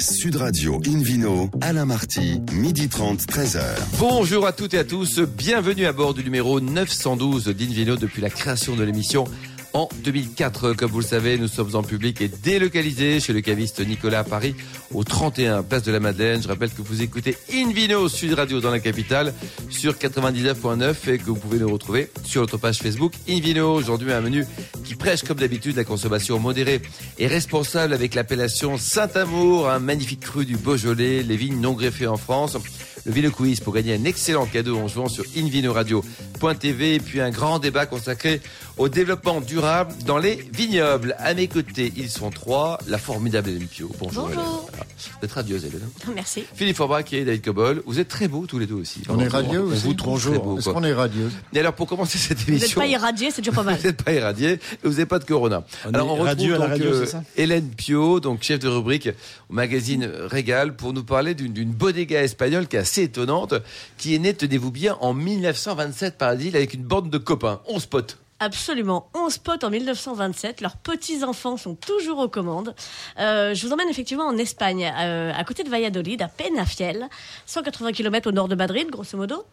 Sud Radio Invino, Alain Marty, midi 30, 13h. Bonjour à toutes et à tous, bienvenue à bord du numéro 912 d'Invino depuis la création de l'émission en 2004. Comme vous le savez, nous sommes en public et délocalisés chez le caviste Nicolas à Paris, au 31 Place de la Madeleine. Je rappelle que vous écoutez Invino Sud Radio dans la capitale sur 99.9 et que vous pouvez nous retrouver sur notre page Facebook Invino. Aujourd'hui, un menu qui prêche comme d'habitude la consommation modérée et responsable avec l'appellation Saint-Amour, un magnifique cru du Beaujolais, les vignes non greffées en France le Vino Quiz pour gagner un excellent cadeau en jouant sur invinoradio.tv et puis un grand débat consacré au développement durable dans les vignobles. À mes côtés, ils sont trois, la formidable Hélène Pio. Bonjour. Bonjour. Voilà. Vous êtes radieuse Hélène. Merci. Philippe Forbach et David Cobol. Vous êtes très beaux tous les deux aussi. On est radieux On aussi. vous beaux, Est-ce qu'on est radieux? Et alors pour commencer cette Vous n'êtes émission. pas irradié, c'est toujours pas mal. Vous n'êtes pas irradié et vous n'avez pas de corona. On Alors est on retrouve radieux à la donc, radio, euh, c'est ça? Hélène Pio, donc chef de rubrique au magazine Régal, pour nous parler d'une bodega espagnole qui est assez étonnante, qui est née, tenez-vous bien, en 1927 par avec une bande de copains, 11 potes. Absolument. 11 potes en 1927. Leurs petits-enfants sont toujours aux commandes. Euh, je vous emmène effectivement en Espagne, euh, à côté de Valladolid, à Penafiel, 180 km au nord de Madrid, grosso modo,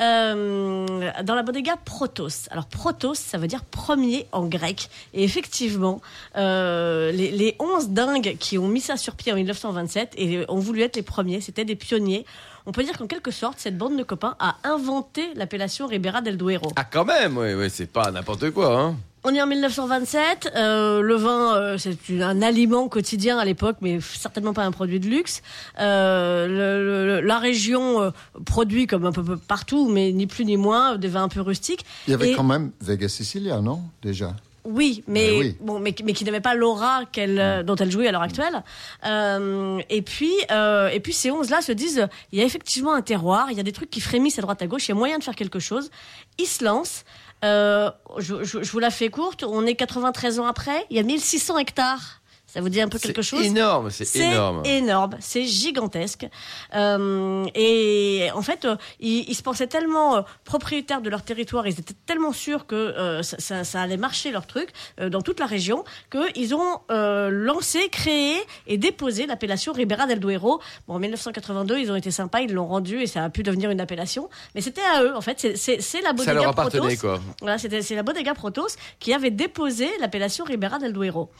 euh, dans la bodega Protos. Alors Protos, ça veut dire premier en grec. Et effectivement, euh, les, les 11 dingues qui ont mis ça sur pied en 1927 et ont voulu être les premiers, c'était des pionniers. On peut dire qu'en quelque sorte, cette bande de copains a inventé l'appellation Ribera del Duero. Ah quand même, oui, oui, c'est pas n'importe quoi. Hein. On est en 1927. euh, le vin, euh, c'est un aliment quotidien à l'époque, mais certainement pas un produit de luxe. Euh, le- le- la région euh, produit comme un peu peu partout, mais ni plus ni moins des vins un peu rustiques. Il y avait Et- quand même Vega Sicilia, non Déjà? Oui, mais Mais oui. bon, mais, mais qui n'avait pas l'aura qu'elle, euh, dont elle jouait à l'heure actuelle. Euh, et puis, euh, et puis ces 11 là se disent, il y a effectivement un terroir, il y a des trucs qui frémissent à droite à gauche, il y a moyen de faire quelque chose. Ils se lancent. Euh, je, je- je vous la fais courte. On est 93 ans après. Il y a 1600 hectares. Ça vous dit un peu quelque C'est chose énorme, c'est énorme. énorme, c'est gigantesque. Euh, et en fait, euh, ils, ils se pensaient tellement euh, propriétaires de leur territoire, ils étaient tellement sûrs que ça, ça- ça allait marcher leur truc dans toute la région, qu'ils ont lancé, créé et déposé l'appellation Ribera del Duero. Bon, en 1982, ils ont été sympas, ils l'ont rendu et ça a pu devenir une appellation. Mais c'était à eux, en fait. C'est- C'est c'est la bodega Ça leur appartenait Protos. quoi. Voilà, c'est la bodega Protos qui avait déposé l'appellation Ribera del Duero.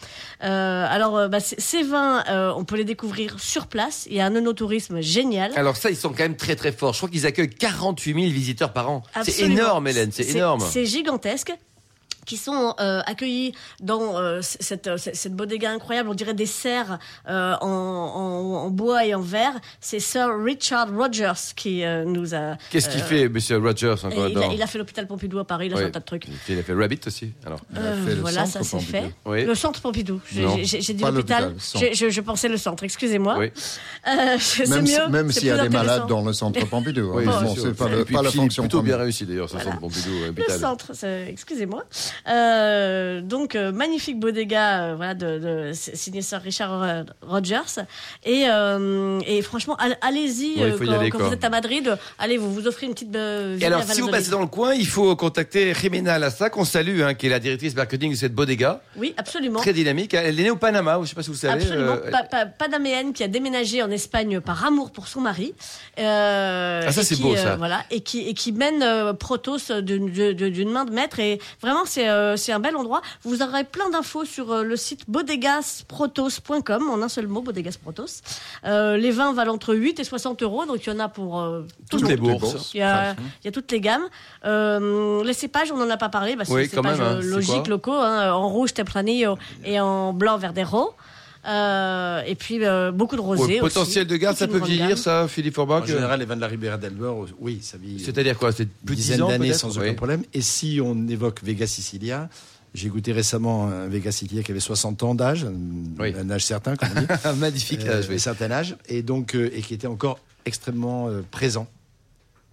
Alors, euh, bah, ces vins, euh, on peut les découvrir sur place. Il y a un onotourisme génial. Alors ça, ils sont quand même très très forts. Je crois qu'ils accueillent 48 000 visiteurs par an. C'est énorme, Hélène, c'est énorme. C'est gigantesque qui sont euh, accueillis dans euh, cette, euh, cette bodega incroyable, on dirait des serres euh, en, en, en bois et en verre. C'est Sir Richard Rogers qui euh, nous a... Qu'est-ce qu'il fait, Monsieur Rogers, encore il, a, il a fait l'hôpital Pompidou à Paris, il a fait un tas de trucs. Il a fait Rabbit aussi. Alors. Il a Euh, fait le voilà, centre ça c'est Pompidou. fait. Oui. Le centre Pompidou. J'ai- dit l'hôpital. Je, pensais le centre. Excusez-moi. Oui. Euh, Même, si- s'il y a des malades dans le centre Pompidou. hein. Oui, Bon, c'est pas, le- pas la fonction plutôt bien réussi d'ailleurs, ce Voilà. centre Pompidou Le centre, excusez-moi. Euh, donc euh, magnifique bodega, euh, voilà, de, de signé Sir Richard Rogers. Et, euh, et franchement, all- allez-y Ouais, quand, aller, quand quoi. vous êtes à Madrid. Allez, vous vous offrez une petite Et alors, si vous passez dans le coin, il faut contacter Jimena Lassa, qu'on salue, hein, qui est la directrice marketing de cette bodega, Oui, absolument. très dynamique. Elle est née au Panama, je ne sais pas si vous savez. Absolument. Pa- pa- Panaméenne qui a déménagé en Espagne par amour pour son mari. Ah, ça, c'est beau, ça. voilà, et qui, et qui mène Protos d'une main de maître. Et vraiment, c'est euh, c'est un bel endroit. Vous aurez plein d'infos sur euh, le site bodegasprotos.com, en un seul mot, bodegasprotos. Euh, les vins valent entre 8 et 60 euros, donc il y en a pour euh, tout Toutes le les monde. bourses. Il y, a, il y a toutes les gammes. Euh, les cépages, on n'en a pas parlé. Oui, cépages même, hein. C'est logiques quoi locaux. hein, en rouge, Tempranillo et en blanc, Verdero. Euh, et puis euh, beaucoup de ouais, rosé aussi. potentiel de garde, ça peut vieillir, ça, Philippe En Forbach général, les vins de la Ribera del Duero, oui, ça vit euh, C'est-à-dire quoi C'est plus de 10 dizaine ans d'années sans Oui. aucun problème. Et si on évoque Vega Sicilia, j'ai goûté récemment un Vega Sicilia qui avait 60 ans d'âge, un- Oui. un âge certain, comme on dit, Un magnifique euh, âge, oui. un certain âge, et donc euh, et qui était encore extrêmement euh, présent,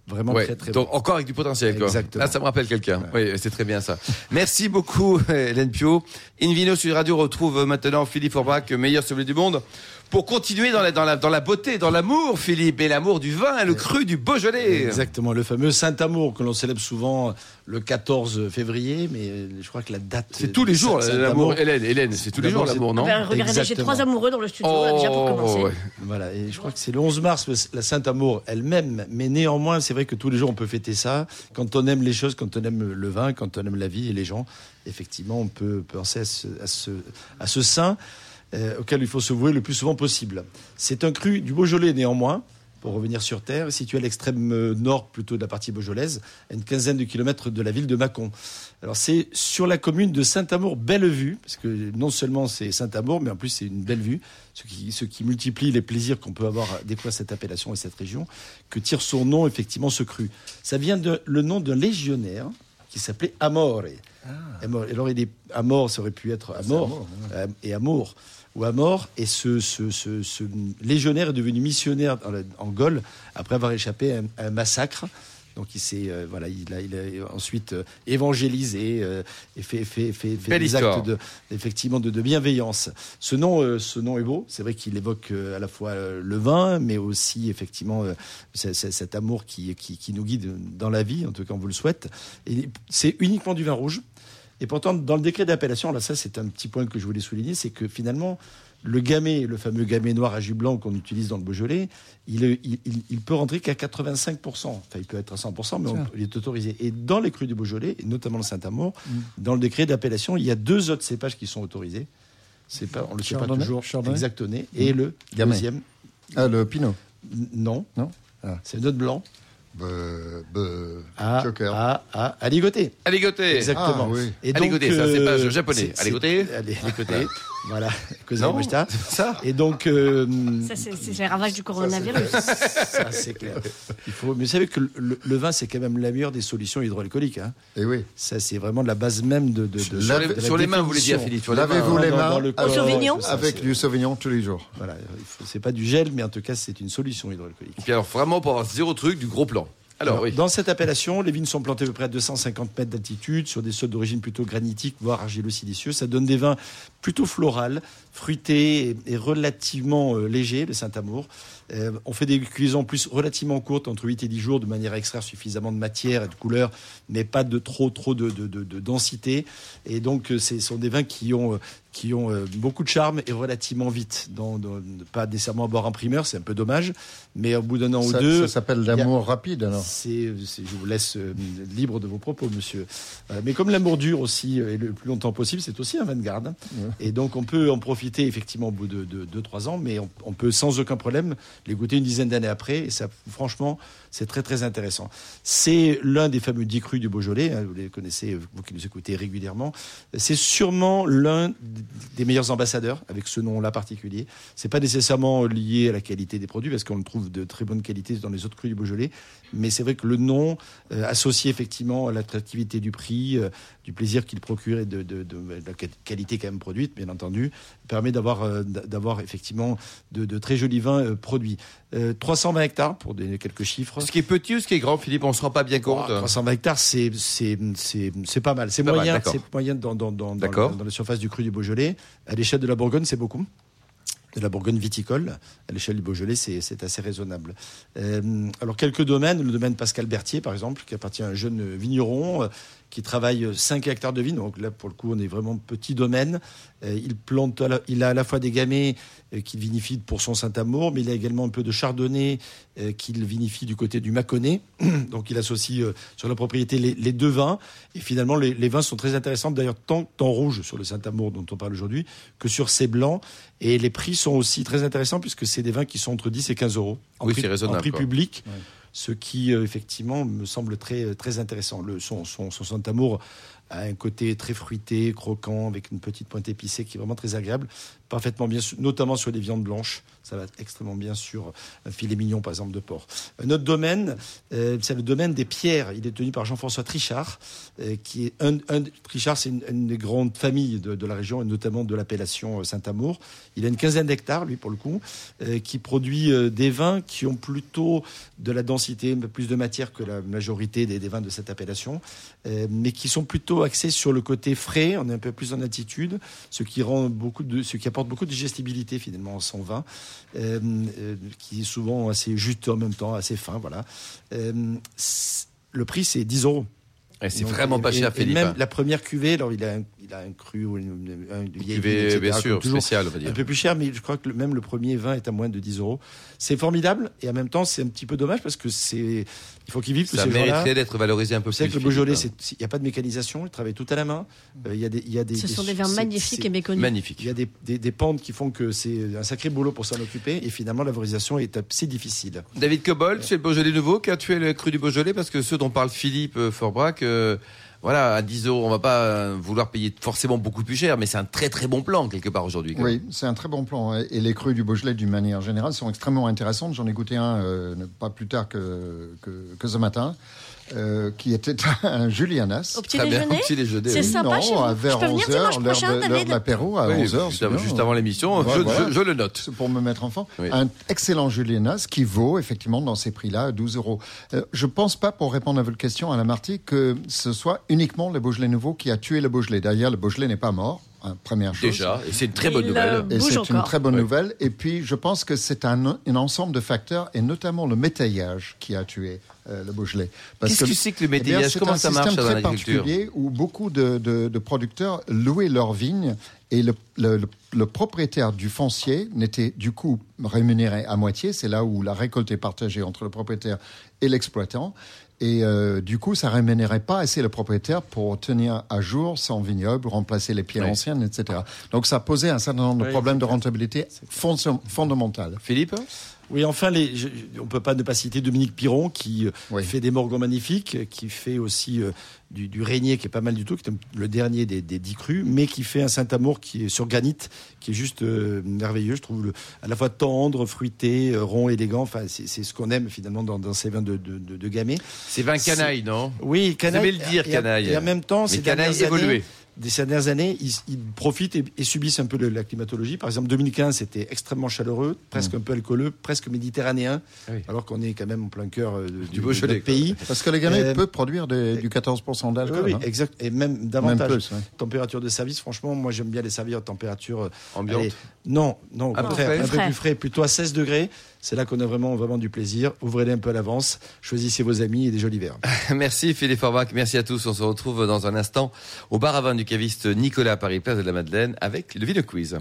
vraiment Ouais, très très donc bon. encore avec du potentiel. Quoi. Exactement. Ah, ça me rappelle quelqu'un. Oui, c'est très bien ça. Merci beaucoup, Hélène Pio. Invino sur Radio retrouve maintenant Philippe Forbach, meilleur sommelier du monde, Pour continuer dans la, dans la, dans la beauté, dans l'amour, Philippe, et l'amour du vin, le cru du Beaujolais. Exactement, le fameux Saint-Amour que l'on célèbre souvent le 14 février, mais je crois que la date. C'est tous les jours, Saint- l'amour. Hélène, Hélène, c'est tous les jours l'amour, non Ben, regardez, j'ai trois amoureux dans le studio, là, déjà pour commencer. ouais. Voilà, et je crois que c'est le 11 mars, le- la Saint-Amour elle-même, mais néanmoins, c'est vrai que tous les jours on peut fêter ça. Quand on aime les choses, quand on aime le vin, quand on aime la vie et les gens, effectivement, on peut penser à ce, à à ce saint euh, auquel il faut se vouer le plus souvent possible. C'est un cru du Beaujolais néanmoins. Pour revenir sur Terre, situé à l'extrême euh, nord plutôt de la partie beaujolaise, à une quinzaine de kilomètres de la ville de Mâcon. Alors c'est sur la commune de Saint-Amour-Bellevue, parce que non seulement c'est Saint-Amour, mais en plus c'est une belle vue, ce qui, ce qui multiplie les plaisirs qu'on peut avoir à découvrir cette appellation et cette région, que tire son nom effectivement ce cru. Ça vient de le nom d'un légionnaire qui s'appelait Amore. Amore. Alors il est Amor, ça aurait pu être Amor euh, et Amour ou Amor. Et ce, ce, ce, ce légionnaire est devenu missionnaire en, en Gaule après avoir échappé à un, à un massacre. Donc il s'est euh, voilà, il a, il a ensuite euh, évangélisé euh, et fait, fait, fait, des histoire. actes de, effectivement de, de bienveillance. Ce nom, ce nom est beau. C'est vrai qu'il évoque à la fois le vin, mais aussi effectivement cet amour qui, qui, qui nous guide dans la vie, en tout cas on vous le souhaite. Et c'est uniquement du vin rouge. Et pourtant, dans le décret d'appellation, là, ça, c'est un petit point que je voulais souligner, c'est que finalement, le gamay, le fameux gamay noir à jus blanc qu'on utilise dans le Beaujolais, il, il, il- il peut rentrer qu'à 85%. Enfin, il peut être à 100%, mais on- il est autorisé. Et dans les crus du Beaujolais, et notamment le Saint-Amour, dans le décret d'appellation, il y a deux autres cépages qui sont autorisés. C'est pas, on le sait pas toujours Chardonnay exactement. Et le Gamay. deuxième, Ah, le Pinot. non, Non Ah. c'est notre blanc Be- be- à, Joker. à, à, à ligoter. Aligoté. Exactement. Ah, oui. Et Aligoté, c'est un cépage japonais. Aligoté Aligoté. Voilà. Così Non, ça Et donc, euh, Ça, c'est les ravages du coronavirus. ça c'est clair. Il faut, mais vous savez que le, vin, c'est quand même la meilleure des solutions hydroalcooliques. Hein. Et oui. Ça, c'est vraiment la base même de. de, de- Sur les, de la sur les mains, vous voulez dire. Philippe Lavez-vous les mains le corps, Sauvignon ça, avec du Sauvignon tous les jours. Voilà, c'est pas du gel, mais en tout cas, c'est une solution hydroalcoolique. Et puis alors, vraiment, pour avoir zéro truc, du gros plan. Alors, Alors, oui. Dans cette appellation, les vignes sont plantées à peu près à 250 mètres d'altitude sur des sols d'origine plutôt granitiques, voire argilo-silicieux. Ça donne des vins plutôt florales, fruités et, relativement euh, légers, le Saint-Amour. Euh, on fait des cuisons plus relativement courtes, entre 8 et 10 jours, de manière à extraire suffisamment de matière et de couleur, mais pas de trop, trop de, de- de- de densité. Et donc, euh, ce sont des vins qui ont, qui ont euh, beaucoup de charme et relativement vite. Dans, dans- pas nécessairement à boire en primeur, c'est un peu dommage, mais au bout d'un an Ça, ou deux. ça s'appelle l'amour rapide alors. C'est, je vous laisse euh, libre de vos propos, monsieur. Euh, mais comme l'amour dure aussi et le plus longtemps possible, c'est aussi un garde. hein. Et donc on peut en profiter effectivement au bout de 2-3 ans, mais on, on peut sans aucun problème les goûter une dizaine d'années après. Et ça, franchement, c'est très très intéressant. C'est l'un des fameux dix crus du Beaujolais. hein, vous les connaissez, vous qui nous écoutez régulièrement. C'est sûrement l'un des meilleurs ambassadeurs avec ce nom-là particulier. C'est pas nécessairement lié à la qualité des produits parce qu'on le trouve de très bonne qualité dans les autres crus du Beaujolais, mais c'est vrai que le nom euh, associé effectivement à l'attractivité du prix, euh, du plaisir qu'il procure et de, de- de- de la quali- qualité quand même produite, bien entendu, permet d'avoir euh, d'avoir effectivement de, très jolis vins euh, produits. Euh, 320 hectares pour donner quelques chiffres. Ce qui est petit ou ce qui est grand, Philippe, on se rend pas bien compte. Oh, 320 hectares, c'est pas mal. C'est Pas mal, moyen, moyen dans dans dans, dans, D'accord. la, surface du cru du Beaujolais. À l'échelle de la Bourgogne, c'est beaucoup. De la Bourgogne viticole, à l'échelle du Beaujolais, c'est assez raisonnable. Euh, alors quelques domaines, le domaine Pascal Berthier par exemple, qui appartient à un jeune vigneron qui travaille 5 hectares de vignes. Donc là, pour le coup, on est vraiment petit domaine. Euh, il plante, il a à la fois des gamay euh, qu'il vinifie pour son Saint-Amour, mais il a également un peu de chardonnay euh, qu'il vinifie du côté du Mâconnais. Donc il associe sur la propriété les, les deux vins. Et finalement, les, les vins sont très intéressants, d'ailleurs, tant en rouge sur le Saint-Amour dont on parle aujourd'hui, que sur ces blancs. Et les prix sont aussi très intéressants puisque c'est des vins qui sont entre 10 et 15 euros en Oui, prix, c'est raisonnable, en prix quoi. public. Ce qui, euh, effectivement, me semble très, très intéressant. Le, son, son, son Saint-Amour un côté très fruité, croquant, avec une petite pointe épicée qui est vraiment très agréable. Parfaitement bien, notamment sur les viandes blanches. Ça va extrêmement bien sur un filet mignon, par exemple, de porc. Un autre domaine, euh, c'est le domaine des pierres. Il est tenu par Jean-François Trichard, euh, qui est Trichard, c'est une, des grandes familles de, la région, et notamment de l'appellation euh, Saint-Amour. Il a une quinzaine d'hectares, lui, pour le coup, euh, qui produit euh, des vins qui ont plutôt de la densité, plus de matière que la majorité des, vins de cette appellation, euh, mais qui sont plutôt plutôt axé sur le côté frais. On est un peu plus en altitude, ce qui rend beaucoup de, ce qui apporte beaucoup de digestibilité finalement en son vin, euh, euh, qui est souvent assez juste en même temps, assez fin. Voilà. Euh, le prix c'est 10 euros. Et c'est vraiment pas cher, Philippe. Même hein. la première cuvée, alors il a un, il a un cru ou une, un vieille vigne, Cuvée, etc., bien sûr, toujours. spécial, on va dire. Un peu plus cher, mais je crois que le- même le premier vin est à moins de 10 euros. C'est formidable et en même temps c'est un petit peu dommage parce que c'est il faut qu'ils vivent tous Ça ces mériterait d'être valorisé un peu plus. savez que le Beaujolais, c'est- il n'y a pas de mécanisation, ils travaillent tout à la main. Euh, Il y a des, il y a des, Ce sont des vins c'est- magnifiques c'est- et méconnus. Magnifique. Il y a des, des, des pentes qui font que c'est un sacré boulot pour s'en occuper et finalement la valorisation est assez difficile. David Cobol, c'est le Beaujolais nouveau qui a tué le cru du Beaujolais? Parce que ceux dont parle Philippe euh, Forbrac, euh, voilà, à 10 euros, on va pas euh, vouloir payer forcément beaucoup plus cher, mais c'est un très très bon plan quelque part aujourd'hui. Oui, c'est un très bon plan. Et les crus du Beaujolais, d'une manière générale, sont extrêmement intéressantes. J'en ai goûté un euh, pas plus tard que, que, que ce matin, euh, qui était un Julianas. Au petit Très bien, déjeuner petit déjeuner. C'est oui. sympa chez vous. non, vers Je peux venir 11 dimanche heures, l'heure prochain, de, l'heure David de l'apéro, à Oui, 11 heures. juste, avant, juste avant l'émission, Ouais, je, voilà. je- je le note. C'est pour me mettre en fond. Oui. Un excellent Julianas qui vaut effectivement dans ces prix-là 12 euros. Euh, je pense pas, pour répondre à votre question, Alain Marty, que ce soit uniquement le Beaujolais nouveau qui a tué le Beaujolais. D'ailleurs, le Beaujolais n'est pas mort. Hein, première chose. Déjà, et c'est une très bonne Il, nouvelle. euh, Et c'est une très bonne Oui. nouvelle. Et puis, je pense que c'est un, un ensemble de facteurs, et notamment le métayage qui a tué euh, le Beaujolais. Parce Qu'est-ce que c'est que le eh métayage c'est Comment un ça système très particulier où beaucoup de, de- de producteurs louaient leurs vignes et le, le- le- le propriétaire du foncier n'était du coup rémunéré à moitié. C'est là où la récolte est partagée entre le propriétaire et l'exploitant. Et euh, du coup, ça rémunérait pas assez le propriétaire pour tenir à jour son vignoble, remplacer les pierres Oui. anciennes, etc. Donc ça posait un certain nombre de Oui, problèmes de rentabilité fond- fondamentales. Philippe? Oui, enfin, les, je- on peut pas ne pas citer Dominique Piron qui euh, Oui. fait des morgans magnifiques, qui fait aussi euh, du, du Régnier qui est pas mal du tout, qui est le dernier des, des dix crus, mais qui fait un Saint-Amour qui est sur granit, qui est juste euh, merveilleux. Je trouve le, à la fois tendre, fruité, rond, élégant. Enfin, c'est c'est ce qu'on aime finalement dans, dans ces vins de, de, de, de Gamay. C'est vin canaille, non? Oui, canaille. aimez le dire, canaille. Et en même temps, Mais ces canaille années, évolué. Des ces dernières années, ils, ils profitent et, et subissent un peu le- la climatologie. Par exemple, 2015, c'était extrêmement chaleureux, presque un peu alcooleux, presque méditerranéen, oui. alors qu'on est quand même en plein cœur euh, du, Beaujolais, du pays. Parce que le Gamay Euh, peut produire des- du 14% Oui, d'alcool. oui, hein. exact. Et même Même davantage. plus, ouais. Température de service, franchement, moi j'aime bien les servir à température. euh, Ambiante allez, non, non, au Un peu contraire, un peu plus frais, plutôt à 16 degrés. C'est là qu'on a vraiment, vraiment du plaisir. Ouvrez-les un peu à l'avance, choisissez vos amis et des jolis verres. Merci Philippe Forbach, merci à tous. On se retrouve dans un instant au bar à vin du caviste Nicolas Paris, place de la Madeleine, avec le Vino Quiz.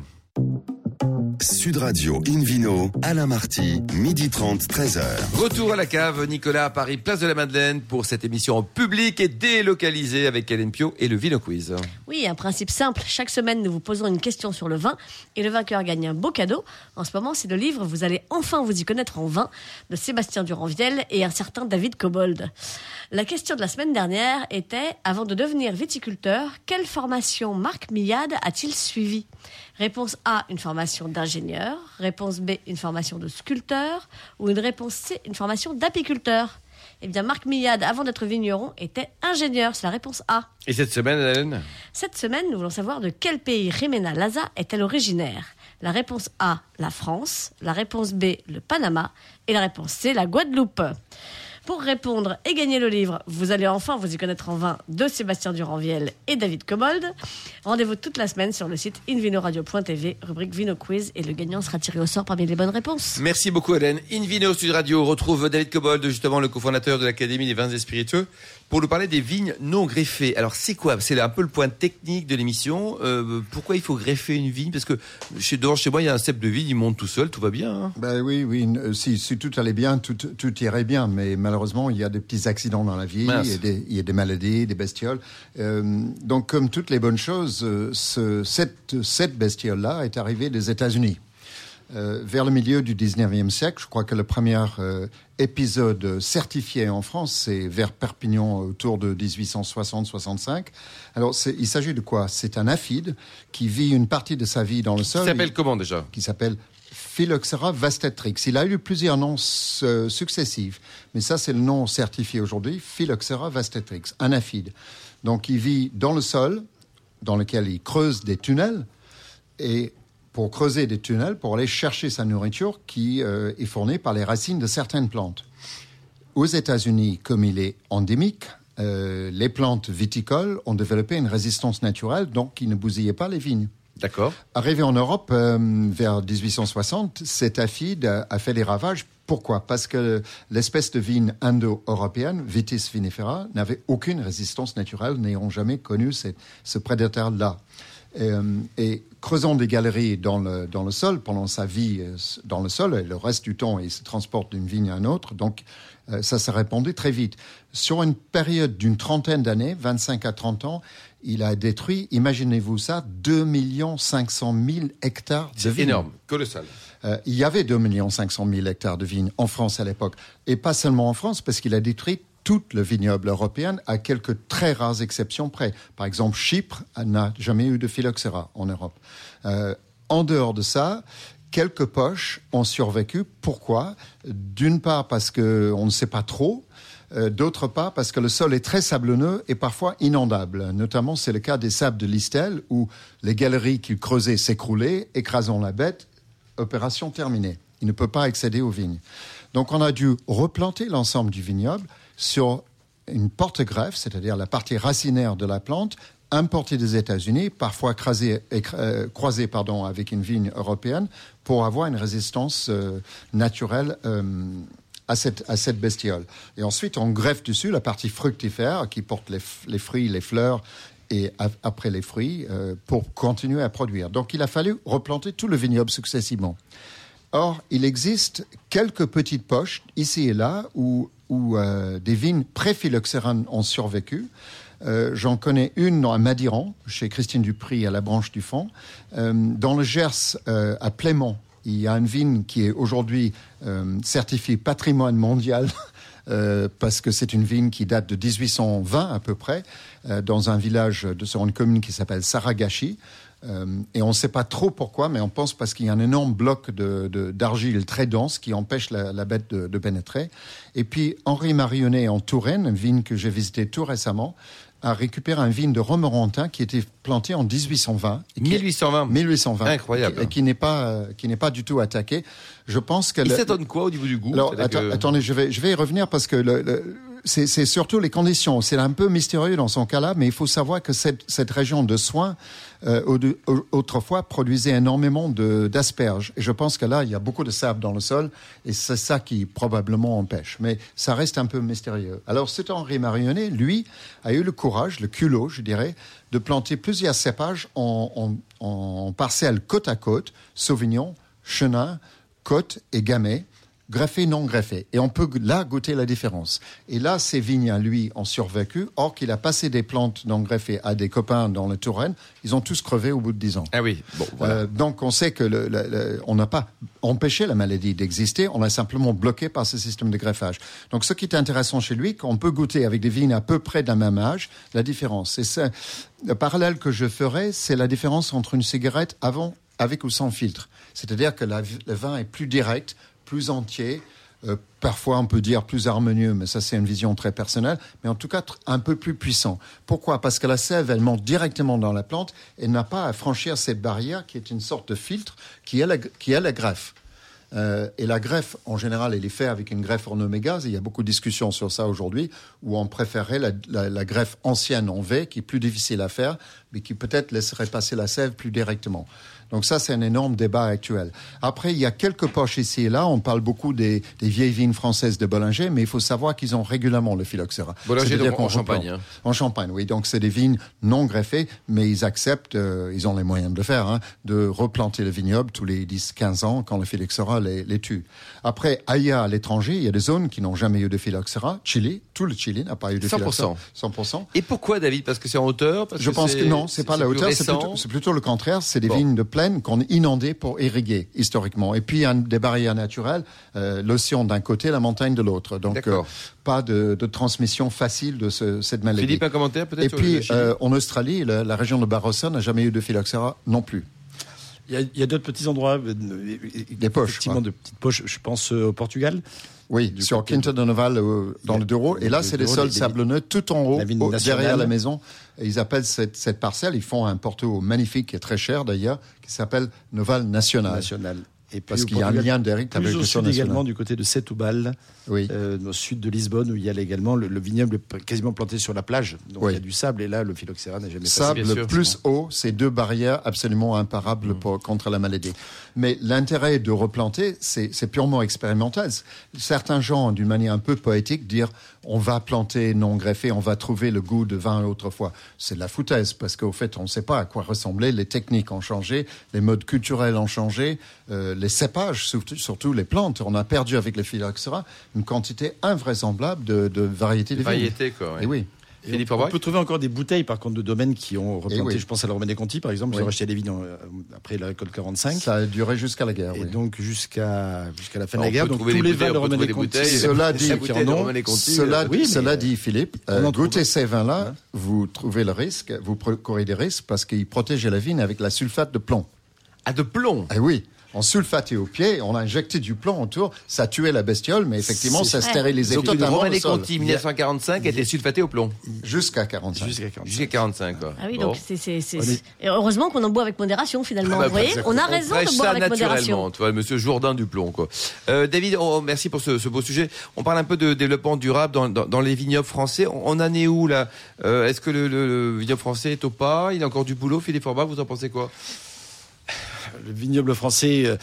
Sud Radio Invino, Alain Marty, midi 30, 13h. Retour à la cave, Nicolas à Paris, place de la Madeleine, pour cette émission en public et délocalisée avec Hélène Pio et le Vino Quiz. Oui, un principe simple. Chaque semaine, nous vous posons une question sur le vin et le vainqueur gagne un beau cadeau. En ce moment, c'est le livre Vous allez enfin vous y connaître en vin de Sébastien Duranviel et un certain David Cobold. La question de la semaine dernière était avant de devenir viticulteur, quelle formation Marc Millade a-t-il suivi Réponse A, une formation d'ingénieur. Réponse B, une formation de sculpteur. Ou une réponse C, une formation d'apiculteur. Eh bien, Marc Millade, avant d'être vigneron, était ingénieur. C'est la réponse A. Et cette semaine, Hélène? Cette semaine, nous voulons savoir de quel pays Jimena Laza est-elle originaire. La réponse A, la France. La réponse B, le Panama. Et la réponse C, la Guadeloupe. Pour répondre et gagner le livre, vous allez enfin vous y connaître en vin de Sébastien Duranviel et David Cobold. Rendez-vous toute la semaine sur le site invinoradio.tv, rubrique Vino Quiz, et le gagnant sera tiré au sort parmi les bonnes réponses. Merci beaucoup Hélène. Invino Sud Radio retrouve David Cobold, justement le cofondateur de l'Académie des vins et spiritueux, pour nous parler des vignes non greffées. Alors c'est quoi? C'est un peu le point technique de l'émission. Euh, pourquoi il faut greffer une vigne? Parce que chez, devant chez moi, il y a un cep de vigne, il monte tout seul, tout va bien. hein Ben oui, oui. euh, Si, si tout allait bien, tout, tout irait bien. Mais malheureusement, il y a des petits accidents dans la vie, il y, a des, il y a des maladies, des bestioles. Euh, donc, comme toutes les bonnes choses, euh, ce- cette, cette bestiole-là est arrivée des États-Unis. Euh, vers le milieu du 19e siècle, je crois que le premier euh, épisode certifié en France, c'est vers Perpignan autour de 1860-65. Alors, il s'agit de quoi? C'est un aphide qui vit une partie de sa vie dans le sol. s'appelle Il- comment déjà? qui s'appelle Phylloxera vastatrix. Il a eu plusieurs noms euh, successifs, mais ça c'est le nom certifié aujourd'hui, Phylloxera vastatrix, anaphide. Donc il vit dans le sol, dans lequel il creuse des tunnels, et pour creuser des tunnels, pour aller chercher sa nourriture qui euh, est fournie par les racines de certaines plantes. Aux États-Unis, comme il est endémique, euh, les plantes viticoles ont développé une résistance naturelle, donc qui ne bousillait pas les vignes. D'accord. Arrivé en Europe euh, vers 1860, cet aphide a, fait des ravages. Pourquoi? Parce que l'espèce de vigne indo-européenne, Vitis vinifera, n'avait aucune résistance naturelle, n'ayant jamais connu ce, prédateur-là. Euh, et creusant des galeries dans le, dans le sol pendant sa vie euh, dans le sol, et le reste du temps, il se transporte d'une vigne à une autre, donc ça s'est répandu très vite. Sur une période d'une trentaine d'années, 25 à 30 ans, il a détruit, imaginez-vous ça, 2 500 000 hectares de C'est vignes. énorme, colossal. Euh, il y avait 2 500 000 hectares de vignes en France à l'époque. Et pas seulement en France, parce qu'il a détruit tout le vignoble européen, à quelques très rares exceptions près. Par exemple, Chypre n'a jamais eu de phylloxéra en Europe. Euh, en dehors de ça, quelques poches ont survécu. Pourquoi? D'une part parce qu'on ne sait pas trop. Euh, D'autre part, parce que le sol est très sablonneux et parfois inondable. Notamment, c'est le cas des sables de Listel, où les galeries qu'il creusait s'écroulaient, écrasant la bête, opération terminée. Il ne peut pas accéder aux vignes. Donc on a dû replanter l'ensemble du vignoble sur une porte-greffe, c'est-à-dire la partie racinaire de la plante, importée des États-Unis, parfois croisée, euh, croisée pardon, avec une vigne européenne, pour avoir une résistance euh, naturelle à, cette, bestiole. Et ensuite, on greffe dessus la partie fructifère qui porte les, fruits, les fleurs et après les fruits euh, pour continuer à produire. Donc il a fallu replanter tout le vignoble successivement. Or, il existe quelques petites poches ici et là où, euh, des vignes pré-phylloxéranes ont survécu. Euh, J'en connais une à Madiran, chez Christine Dupri à la branche du fond. Dans le Gers, à Plément, il y a une vigne qui est aujourd'hui euh, certifiée patrimoine mondial euh, parce que c'est une vigne qui date de 1820 à peu près, euh, dans un village de, sur une commune qui s'appelle Saragashi. Euh, et on ne sait pas trop pourquoi, mais on pense parce qu'il y a un énorme bloc de- de- d'argile très dense qui empêche la, la bête de, de pénétrer. Et puis Henri Marionnet en Touraine, une vigne que j'ai visitée tout récemment, a récupéré un vigne de Romorantin qui était planté en 1820. et qui- 1820. 1820. Incroyable. Et qui n'est pas, euh, qui n'est pas du tout attaqué. Je pense que Il le- s'étonne quoi au niveau du goût? Alors, que- attendez, je vais, je vais y revenir parce que le- le- c'est surtout les conditions. C'est un peu mystérieux dans son cas-là, mais il faut savoir que cette, région de soins, euh, autrefois, produisait énormément d'asperges. Et je pense que là, il y a beaucoup de sable dans le sol, et c'est ça qui probablement empêche. Mais ça reste un peu mystérieux. Alors, cet Henri Marionnet, lui, a eu le courage, le culot, je dirais, de planter plusieurs cépages en, en parcelles côte à côte, Sauvignon, Chenin, Côte et Gamay, greffé, non greffé. Et on peut là goûter la différence. Et là, ces vignes, à lui, ont survécu, or qu'il a passé des plantes non greffées à des copains dans le Touraine, ils ont tous crevé au bout de 10 ans. Ah oui, bon, voilà. Euh, donc on sait que le, le- le- on n'a pas empêché la maladie d'exister, on l'a simplement bloqué par ce système de greffage. Donc ce qui est intéressant chez lui, qu'on peut goûter avec des vignes à peu près d'un même âge, la différence. C'est ça. Le parallèle que je ferai, c'est la différence entre une cigarette avant, avec ou sans filtre. C'est-à-dire que la- le vin est plus direct, plus entier. euh, parfois, on peut dire plus harmonieux, mais ça, c'est une vision très personnelle. Mais en tout cas, un peu plus puissant. Pourquoi? Parce que la sève, elle monte directement dans la plante et n'a pas à franchir cette barrière qui est une sorte de filtre qui est la, qui est la greffe. Euh, et la greffe, en général, elle est faite avec une greffe en oméga. Il y a beaucoup de discussions sur ça aujourd'hui, où on préférerait la, la- la greffe ancienne en V, qui est plus difficile à faire, mais qui peut-être laisserait passer la sève plus directement. Donc ça, c'est un énorme débat actuel. Après, il y a quelques poches ici et là. On parle beaucoup des, des vieilles vignes françaises de Bollinger, mais il faut savoir qu'ils ont régulièrement le phylloxéra. Bollinger, donc, en Champagne, hein. En Champagne, oui. Donc c'est des vignes non greffées, mais ils acceptent, euh, ils ont les moyens de le faire, hein, de replanter le vignoble tous les 10-15 ans quand le phylloxéra les, les tue. Après, ailleurs à l'étranger, il y a des zones qui n'ont jamais eu de phylloxéra. Chili, tout le Chili n'a pas eu de 100%. phylloxéra. 100%. Et pourquoi, David? Parce que c'est en hauteur? Parce Je pense que non, c'est pas la hauteur, c'est plutôt, le contraire. C'est des Bon. vignes de qu'on inondait pour irriguer historiquement. Et puis il y a des barrières naturelles, euh, l'océan d'un côté, la montagne de l'autre. Donc euh, pas de, de transmission facile de ce- cette maladie. Philippe, un commentaire peut-être Et puis euh, en Australie, la, la région de Barossa n'a jamais eu de phylloxéra non plus. Il y a, d'autres petits endroits. Des poches, Effectivement, quoi. de petites poches. Je pense euh, au Portugal. Oui, Du sur Quinta de Noval, euh, dans le Douro. Et là, c'est des Douro, sols les- sablonneux tout en haut, derrière la maison. Et ils appellent cette, parcelle, ils font un porto magnifique et très cher d'ailleurs, qui s'appelle Noval national. Et puis Parce qu'il y a un lien direct avec plus le sud national. également, du côté de Setúbal, Oui. euh, au sud de Lisbonne, où il y a également le, le vignoble quasiment planté sur la plage. Donc Oui. il y a du sable, et là, le phylloxéra n'a jamais passé. Sable sûr. plus eau, c'est deux barrières absolument imparables pour, contre la maladie. Mais l'intérêt de replanter, c'est c'est purement expérimental. Certains gens, d'une manière un peu poétique, dire on va planter non greffé, on va trouver le goût de vin autrefois. C'est de la foutaise parce qu'au fait, on ne sait pas à quoi ressembler. Les techniques ont changé, les modes culturels ont changé, euh, les cépages, surtout, surtout les plantes. On a perdu avec les phylloxéra une quantité invraisemblable de, de variétés de vignes. Variété, quoi. ouais. Et oui. Et Philippe on, on peut trouver encore des bouteilles, par contre, de domaines qui ont replanté. oui. Je pense à la Romaine Conti, par exemple. Ils Oui. ont racheté des vignes euh, après la récolte 45. Ça a duré jusqu'à la guerre. et oui. donc jusqu'à jusqu'à la fin de la guerre. Donc trouver tous les bouteilles, vins de Romaine Conti, bouteilles. Cela dit, Romaine Conti, Cela, euh, oui, cela dit, Philippe, On euh, goûtez ces vins-là, vous trouvez le risque, vous courez des risques parce qu'ils protègent la vigne avec la sulfate de plomb. Ah, de plomb. Eh oui, on sulfatait au pied, on a injecté du plomb autour, ça tuait la bestiole, mais effectivement, ça stérilisait que totalement le sol. Conti, 1945, était sulfaté au plomb. Jusqu'à 45. Jusqu'à 45. Jusqu'à 45, quoi. Ah oui, donc c'est, c'est, et heureusement qu'on en boit avec modération finalement. Ah bah, vous voyez, on a on raison de boire avec modération. naturellement, tu vois, monsieur Jourdain du plomb, quoi. Euh, David, oh, merci pour ce, ce beau sujet. On parle un peu de développement durable dans, dans, dans les vignobles français. On, on en est où, là? Euh, Est-ce que le, le- le vignoble français est au pas? Il a encore du boulot, Philippe Forbach, vous en pensez quoi? Le vignoble français euh,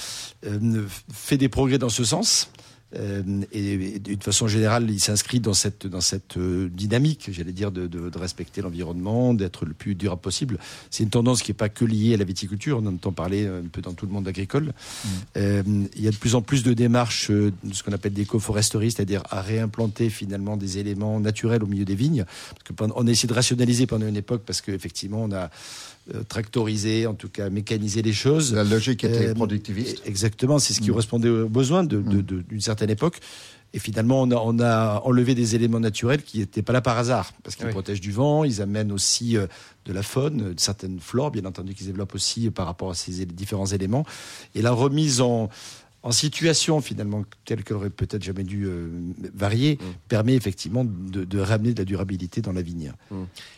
euh, fait des progrès dans ce sens. Euh, et, et d'une façon générale, il s'inscrit dans cette, dans cette euh, dynamique, j'allais dire, de, de, de respecter l'environnement, d'être le plus durable possible. C'est une tendance qui n'est pas que liée à la viticulture, on en entend parler un peu dans tout le monde agricole. Euh, il y a de plus en plus de démarches de ce qu'on appelle d'écoforesterie, c'est-à-dire à réimplanter finalement des éléments naturels au milieu des vignes. Parce que pendant- on a essayé de rationaliser pendant une époque parce qu'effectivement, on a euh, tractorisé, en tout cas mécanisé les choses. La logique était Euh, productiviste. Exactement, c'est ce Mm. qui correspondait aux besoins de- de- de- d'une certaine époque. Et finalement, on a, on a enlevé des éléments naturels qui n'étaient pas là par hasard, parce qu'ils Oui. protègent du vent, ils amènent aussi euh, de la faune, certaines flores, bien entendu, qui se développent aussi par rapport à ces différents éléments. Et la remise en, en situation, finalement, telle qu'elle aurait peut-être jamais dû euh, varier, Mm. permet effectivement de, de ramener de la durabilité dans la vigne.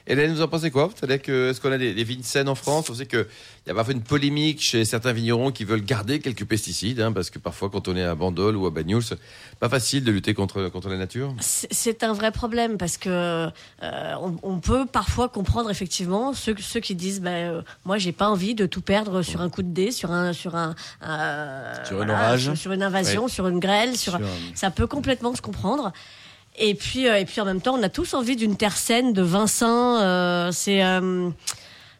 Hélène, vous en pensez quoi? Est-ce qu'on a des, des vignes saines en France? On sait qu'il y a parfois une polémique chez certains vignerons qui veulent garder quelques pesticides, hein, parce que parfois, quand on est à Bandol ou à Bagnoul, c'est pas facile de lutter contre, contre la nature. C'est un vrai problème parce que euh, on, on peut parfois comprendre effectivement ceux, ceux qui disent bah, euh, moi j'ai pas envie de tout perdre sur un coup de dé, sur un sur un euh, Sur un orage. sur, sur une invasion, sur une grêle, sur, Sur- ça peut complètement se comprendre. Et puis euh, et puis en même temps on a tous envie d'une terre saine, de vin sain. euh, c'est euh,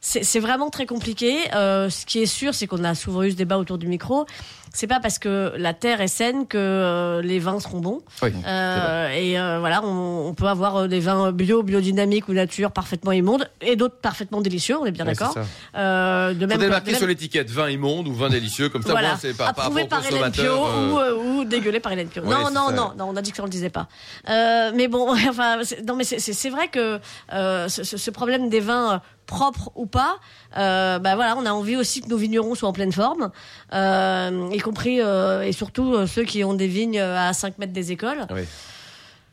c'est vraiment très compliqué. Euh, ce qui est sûr, c'est qu'on a souvent eu ce débat autour du micro. C'est pas parce que la terre est saine que euh, les vins seront bons. Oui. Euh, et euh, voilà, on, on peut avoir des vins bio, biodynamiques ou nature parfaitement immondes et d'autres parfaitement délicieux. On est bien Ouais, d'accord. c'est ça. Euh, de même, Faudrait que- marquer de sur même- l'étiquette vin immonde ou vin délicieux, comme ça, voilà, moi, c'est pas par approuvé par au Hélène Pio euh, ou, euh, ou dégueulé par Hélène Pio. Ouais, non, non, non, non, on a dit que ça on le disait pas. Euh, mais bon, enfin, c'est- non, mais c'est- vrai que euh, ce, problème des vins propres ou pas, euh, bah voilà, on a envie aussi que nos vignerons soient en pleine forme, euh, y compris euh, et surtout euh, ceux qui ont des vignes euh, à 5 mètres des écoles. Oui.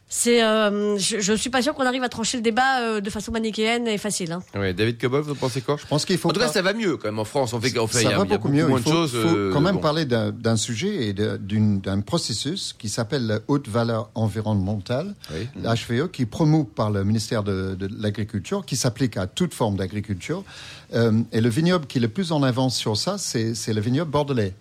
C'est, euh, je, je suis pas sûr qu'on arrive à trancher le débat euh, de façon manichéenne et facile. Hein. Ouais, David Cobol, vous en pensez quoi? Je pense qu'il faut En tout cas, pas- ça va mieux quand même en France. On fait, on fait, y ça a, va il y a beaucoup mieux. moins Il de faut, choses. faut euh, quand même bon. parler d'un d'un sujet et de- d'une- d'un processus qui s'appelle la haute valeur environnementale, Oui. la HVE, qui est promu par le ministère de, de l'Agriculture, qui s'applique à toute forme d'agriculture. Euh, et le vignoble qui est le plus en avance sur ça, c'est c'est le vignoble bordelais.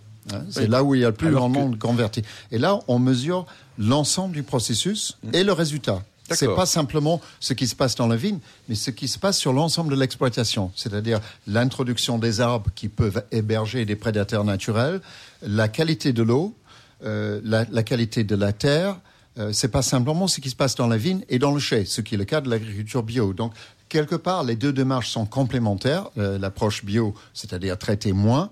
C'est Oui. là où il y a le plus Alors grand que- nombre convertis. Et là, on mesure l'ensemble du processus et le résultat. C'est pas simplement ce qui se passe dans la vigne, mais ce qui se passe sur l'ensemble de l'exploitation, c'est-à-dire l'introduction des arbres qui peuvent héberger des prédateurs naturels, la qualité de l'eau, euh, la, la qualité de la terre. Euh, c'est pas simplement ce qui se passe dans la vigne et dans le chai, ce qui est le cas de l'agriculture bio. Donc quelque part, les deux démarches sont complémentaires. Euh, L'approche bio, c'est-à-dire traiter moins.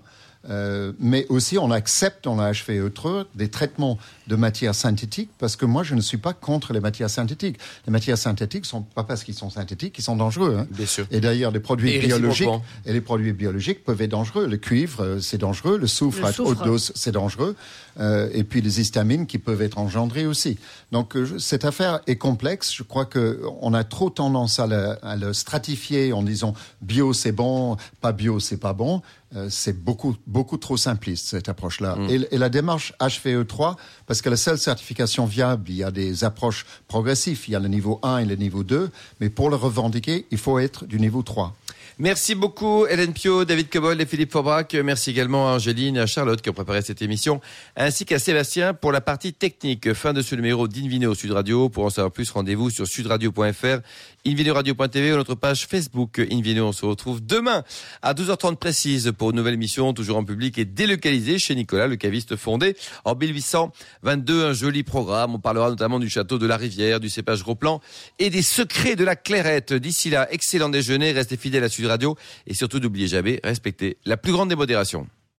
Euh, mais aussi, on accepte dans la HVE des traitements de matières synthétiques parce que moi, je ne suis pas contre les matières synthétiques. Les matières synthétiques sont pas parce qu'ils sont synthétiques, ils sont dangereux. hein. Bien sûr. Et d'ailleurs, les produits Et biologiques et les produits biologiques peuvent être dangereux. Le cuivre, euh, c'est dangereux. Le soufre Le à soufre. haute dose, c'est dangereux. Euh, et puis les histamines qui peuvent être engendrées aussi. Donc euh, cette affaire est complexe. Je crois que on a trop tendance à le, à le stratifier en disant bio c'est bon, pas bio c'est pas bon. euh, c'est beaucoup, beaucoup trop simpliste, cette approche-là. Mm. Et, et la démarche HVE3, parce que la seule certification viable, il y a des approches progressives. Il y a le niveau 1 et le niveau 2. Mais pour le revendiquer, il faut être du niveau 3. Merci beaucoup Hélène Pio, David Cobol et Philippe Faubrac. Merci également à Angéline et à Charlotte qui ont préparé cette émission, ainsi qu'à Sébastien pour la partie technique. Fin de ce numéro d'Invino Sud Radio. Pour en savoir plus, rendez-vous sur sudradio.fr, invinoradio.tv ou notre page Facebook Invino. On se retrouve demain à 12h30 précise pour une nouvelle émission, toujours en public et délocalisée chez Nicolas, le caviste fondé en 1822. Un joli programme. On parlera notamment du château de la Rivière, du cépage gros plan et des secrets de la clairette. D'ici là, excellent déjeuner, restez fidèles à Sud Radio et surtout n'oubliez jamais, respectez la plus grande des modérations.